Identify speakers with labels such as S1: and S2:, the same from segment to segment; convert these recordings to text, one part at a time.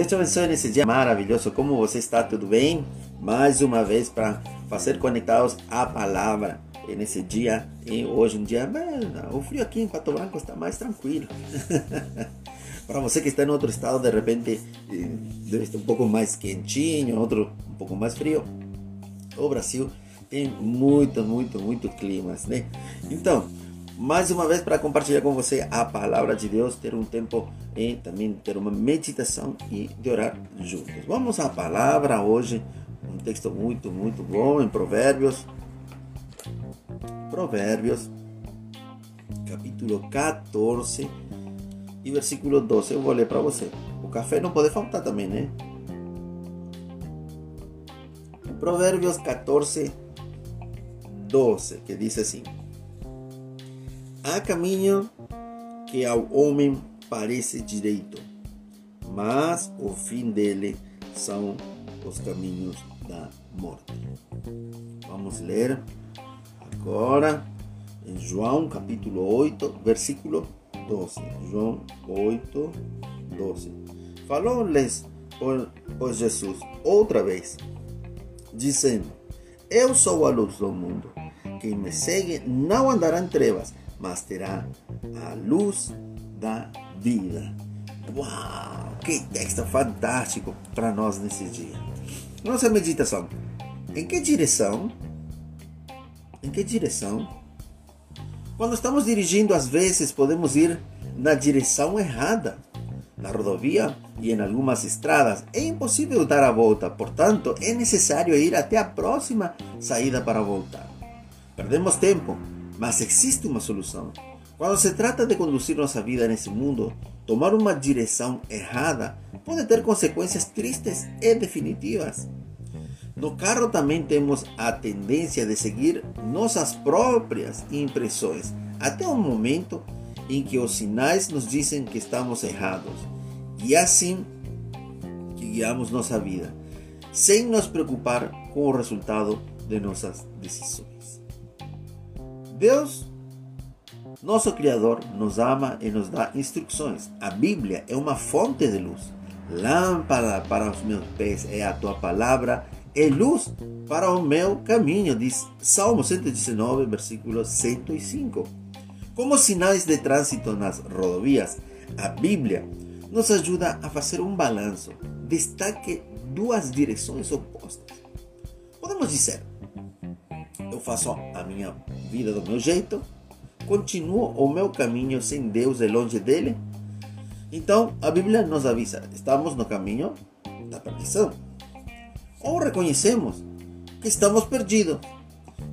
S1: Deus te abençoe nesse dia maravilhoso. Como você está? Tudo bem? Mais uma vez para fazer conectados à palavra nesse dia. E hoje um dia, o frio aqui em Pato Branco está mais tranquilo. para você que está em outro estado, de repente deve estar um pouco mais quentinho, outro um pouco mais frio. O Brasil tem muito, muito, muito climas, né? Então, mais uma vez para compartilhar com você a palavra de Deus, ter um tempo e também ter uma meditação e de orar juntos. Vamos à palavra hoje, um texto muito, muito bom em Provérbios. Provérbios, capítulo 14 e versículo 12. Eu vou ler para você. O café não pode faltar também, né? Provérbios 14, 12, que diz assim: Há caminho que ao homem parece direito, mas o fim dele são os caminhos da morte. Vamos ler agora em João capítulo 8, versículo 12. João 8, 12. Falou-lhes, pois Jesus, outra vez, dizendo: Eu sou a luz do mundo. Quem me segue não andará em trevas, mas terá a luz da vida. Uau! Que texto fantástico para nós nesse dia. Nossa meditação. Em que direção? Em que direção? Quando estamos dirigindo, às vezes podemos ir na direção errada. Na rodovia e em algumas estradas é impossível dar a volta, portanto, é necessário ir até a próxima saída para voltar. Perdemos tempo, mas existe uma solução. Quando se trata de conduzir nossa vida nesse mundo, tomar uma direção errada pode ter consequências tristes e definitivas. No carro também temos a tendência de seguir nossas próprias impressões, até o momento em que os sinais nos dizem que estamos errados. E assim guiamos nossa vida, sem nos preocupar com o resultado de nossas decisões. Deus, nosso Criador, nos ama e nos dá instruções. A Bíblia é uma fonte de luz. Lâmpada para os meus pés é a tua palavra e luz para o meu caminho, diz Salmo 119, versículo 105. Como sinais de trânsito nas rodovias, a Bíblia nos ajuda a fazer um balanço. Destaque duas direções opostas. Podemos dizer, eu faço a minha vida do meu jeito, continuo o meu caminho sem Deus e longe dele. Então a Bíblia nos avisa: estamos no caminho da perdição. Ou reconhecemos que estamos perdidos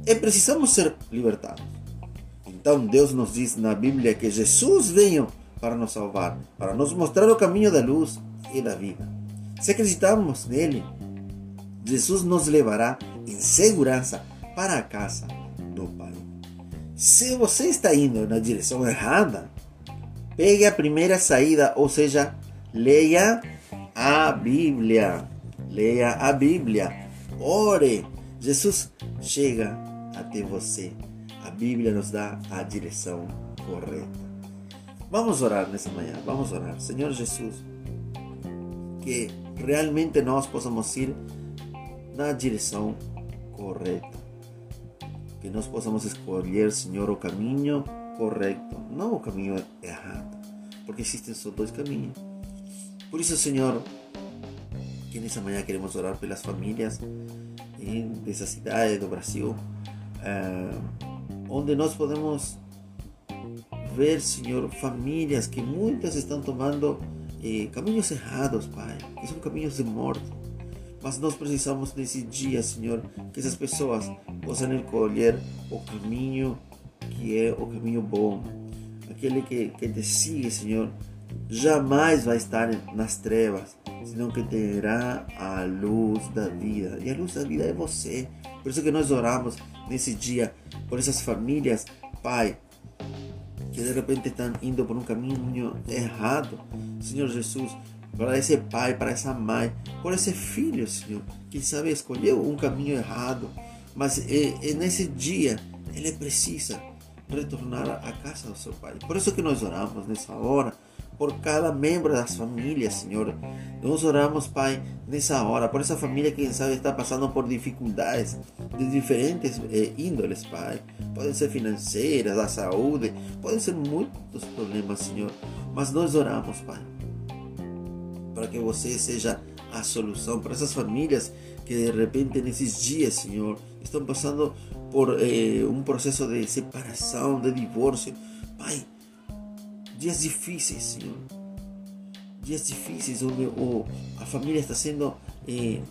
S1: e precisamos ser libertados. Então Deus nos diz na Bíblia que Jesus veio para nos salvar, para nos mostrar o caminho da luz e da vida. Se acreditamos nele, Jesus nos levará em segurança para a casa do Pai. Se você está indo na direção errada, pegue a primeira saída, ou seja, leia a Bíblia. Leia a Bíblia. Ore. Jesus chega até você. A Bíblia nos dá a direção correta. Vamos orar nessa manhã. Vamos orar. Senhor Jesus, que realmente nós possamos ir na direção correta que nós possamos escolher, Senhor, o caminho correto, não o caminho errado, porque existem só dois caminhos. Por isso, Senhor, que nessa manhã queremos orar pelas famílias dessa cidade do Brasil, eh, onde nós podemos ver, Senhor, famílias que muitas estão tomando eh, caminhos errados, Pai, que são caminhos de morte mas nós precisamos nesse dia, Senhor, que essas pessoas possam escolher o caminho que é o caminho bom. Aquele que, que te sigue, Senhor, jamais vai estar nas trevas, senão que terá a luz da vida. E a luz da vida é você. Por isso que nós oramos nesse dia por essas famílias, Pai, que de repente estão indo por um caminho errado. Senhor Jesus, para esse pai, para essa mãe, por esse filho, Senhor, que sabe escolheu um caminho errado, mas é, é nesse dia ele precisa retornar à casa do seu pai. Por isso que nós oramos nessa hora, por cada membro das famílias, Senhor. Nós oramos, Pai, nessa hora, por essa família que, quem sabe, está passando por dificuldades de diferentes eh, índoles, Pai. Podem ser financeiras, da saúde, podem ser muitos problemas, Senhor. Mas nós oramos, Pai, para que você seja a solução para essas famílias que de repente nesses dias, Senhor, estão passando por eh, um processo de separação, de divórcio. Pai, dias difíceis, Senhor. Dias difíceis onde oh, a família está sendo eh,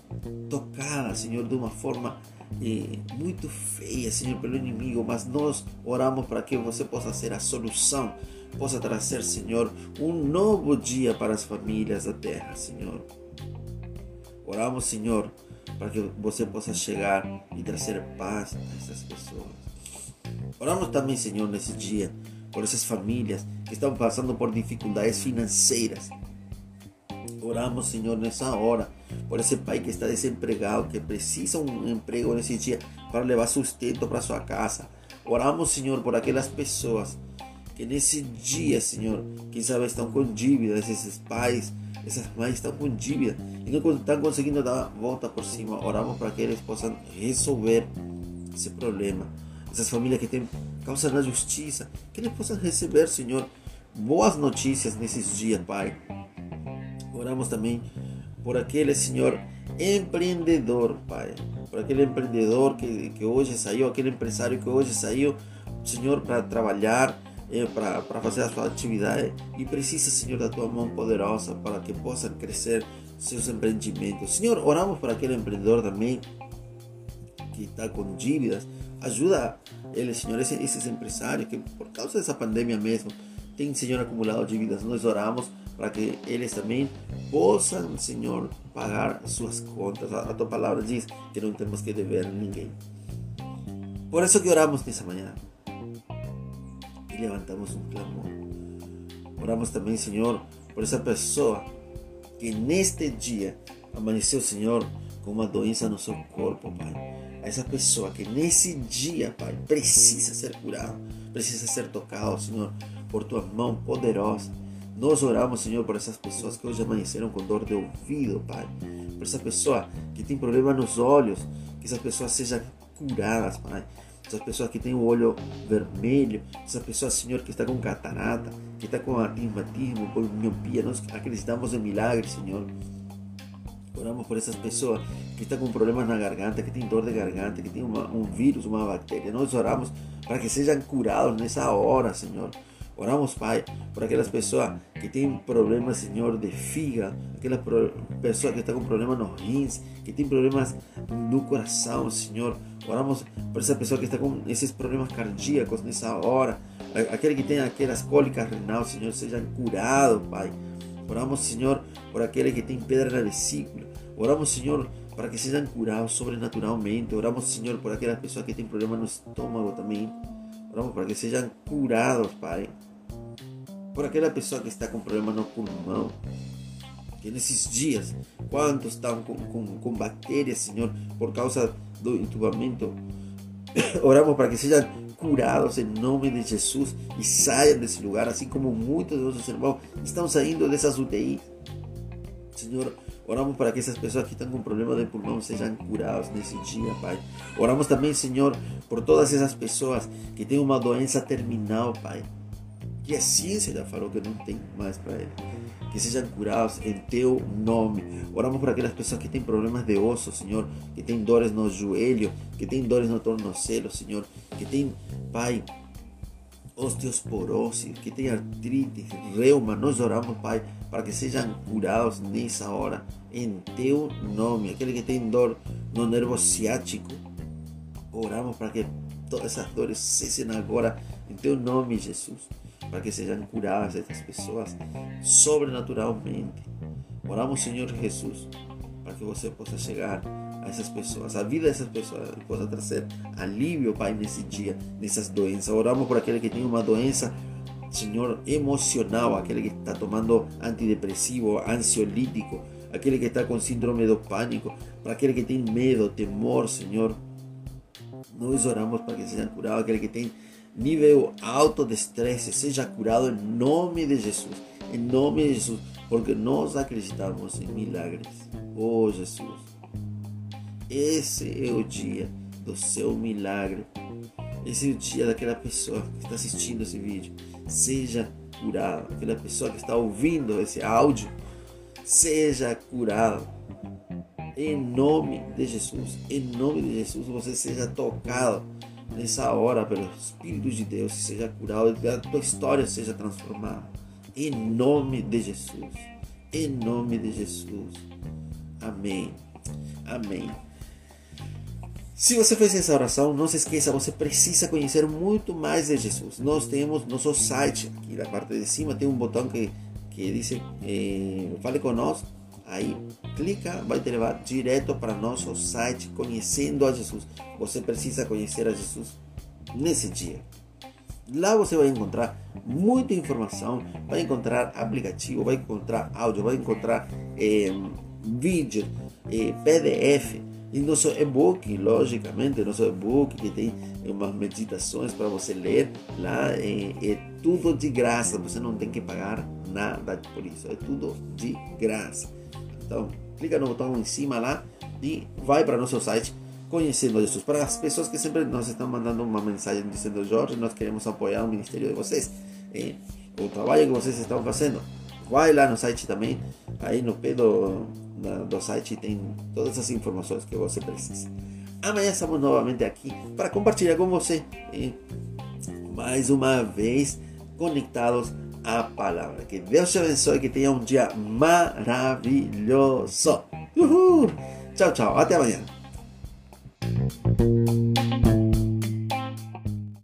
S1: tocada, Senhor, de uma forma eh, muito feia, Senhor, pelo inimigo. Mas nós oramos para que você possa ser a solução, possa trazer, Senhor, um novo dia para as famílias da terra, Senhor. Oramos, Senhor, para que você possa chegar e trazer paz a essas pessoas. Oramos também, Senhor, nesse dia, por essas famílias que estão passando por dificuldades financeiras. Oramos, Senhor, nessa hora, por esse pai que está desempregado, que precisa um emprego nesse dia para levar sustento para sua casa. Oramos, Senhor, por aquelas pessoas que nesse dia, Senhor, quem sabe estão com dívidas, esses pais, essas mães estão com dívida e não estão conseguindo dar a volta por cima. Oramos para que eles possam resolver esse problema. Essas famílias que têm causa na justiça, que eles possam receber, Senhor, boas notícias nesses dias, Pai. Oramos também por aquele, Senhor, empreendedor, Pai. Por aquele empreendedor que, que hoje saiu, aquele empresário que hoje saiu, Senhor, para trabalhar é, para fazer a sua atividade e precisa, Senhor, da tua mão poderosa para que possam crescer seus empreendimentos. Senhor, oramos para aquele empreendedor também que está com dívidas. Ajuda ele, Senhor, esses, esses que por causa dessa pandemia mesmo têm, Senhor, acumulado dívidas. Nós oramos para que eles também possam, Senhor, pagar suas contas. A, a tua palavra diz que não temos que dever a ninguém. Por isso que oramos nessa manhã e levantamos um clamor. Oramos também, Senhor, por essa pessoa que neste dia amanheceu, Senhor, com uma doença no seu corpo, Pai. Essa pessoa que nesse dia, Pai, precisa ser curada, precisa ser tocada, Senhor, por tua mão poderosa. Nós oramos, Senhor, por essas pessoas que hoje amanheceram com dor de ouvido, Pai. Por essa pessoa que tem problema nos olhos, que essas pessoas sejam curadas, Pai essas pessoas que têm o olho vermelho, essa pessoa, Senhor, que está com catarata, que está com astigmatismo, com miopia, nós acreditamos em milagres, Senhor. Oramos por essas pessoas que estão com problemas na garganta, que têm dor de garganta, que têm uma, um vírus, uma bactéria. Nós oramos para que sejam curados nessa hora, Senhor. Oramos, Pai, por aquelas pessoas que têm problemas, Senhor, de fígado, aquelas pessoas que estão com problemas nos rins, que têm problemas no coração, Senhor. Oramos por essa pessoa que está com esses problemas cardíacos nessa hora, aquele que tem aquelas cólicas renal, Senhor, sejam curados, Pai. Oramos, Senhor, por aquele que tem pedra na vesícula. Oramos, Senhor, para que sejam curados sobrenaturalmente. Oramos, Senhor, por aquelas pessoas que têm problemas no estômago também. Oramos para que sejam curados, Pai por aquela pessoa que está com problema no pulmão, que nesses dias, quantos estão com, com, com bactérias, Senhor, por causa do entubamento, oramos para que sejam curados em nome de Jesus e saiam desse lugar, assim como muitos de nossos irmãos estão saindo dessas UTIs. Senhor, oramos para que essas pessoas que estão com problema de pulmão sejam curadas nesse dia, Pai. Oramos também, Senhor, por todas essas pessoas que têm uma doença terminal, Pai que a ciência já falou que não tem mais para ele. Que sejam curados em teu nome. Oramos por aquelas pessoas que têm problemas de osso, Senhor, que têm dores no joelho, que têm dores no tornozelo, Senhor, que têm, Pai, osteosporose, que têm artrite, reuma. Nós oramos, Pai, para que sejam curados nessa hora, em teu nome. Aquele que tem dor no nervo ciático, oramos para que todas essas dores cessem agora, em teu nome, Jesus para que sejam curadas estas pessoas sobrenaturalmente. Oramos, Senhor Jesus, para que você possa chegar a essas pessoas, a vida dessas pessoas, e possa trazer alívio, Pai, nesse dia, nessas doenças. Oramos por aquele que tem uma doença, Senhor, emocional, aquele que está tomando antidepressivo, ansiolítico, aquele que está com síndrome do pânico, para aquele que tem medo, temor, Senhor. Nós oramos para que sejam curados, aquele que tem nível alto de estresse seja curado em nome de Jesus. em nome de Jesus, porque nós acreditamos em milagres. Oh Jesus, esse é o dia do seu milagre. Esse é o dia daquela pessoa que está assistindo esse vídeo. Seja curado. Aquela pessoa que está ouvindo esse áudio, seja curado. Em nome de Jesus. Em nome de Jesus, você seja tocado nessa hora pelo Espírito de Deus, seja curado, que a tua história seja transformada. Em nome de Jesus. Em nome de Jesus. Amém. Amém. Se você fez essa oração, não se esqueça, você precisa conhecer muito mais de Jesus. Nós temos nosso site, aqui na parte de cima tem um botão que, que diz eh, Fale conosco. Aí clica, vai te levar direto para nosso site Conhecendo a Jesus. Você precisa conhecer a Jesus nesse dia. Lá você vai encontrar muita informação, vai encontrar aplicativo, vai encontrar áudio, vai encontrar eh, vídeo, eh, PDF e nosso e-book, logicamente, nosso e-book que tem umas meditações para você ler lá, é, é, tudo de graça, você não tem que pagar nada por isso, é tudo de graça. Então, clica no botão em cima lá e vai para nosso site conhecendo Jesus. Para as pessoas que sempre nos estão mandando uma mensagem dizendo, Jorge, nós queremos apoiar o ministério de vocês, é, o trabalho que vocês estão fazendo. Vai lá no site também, aí no pé do, do site tem todas as informações que você precisa. Amanhã estamos novamente aqui para compartilhar com você e mais uma vez conectados à palavra. Que Deus te abençoe, que tenha um dia maravilhoso. Uhul. Tchau, tchau. Até amanhã.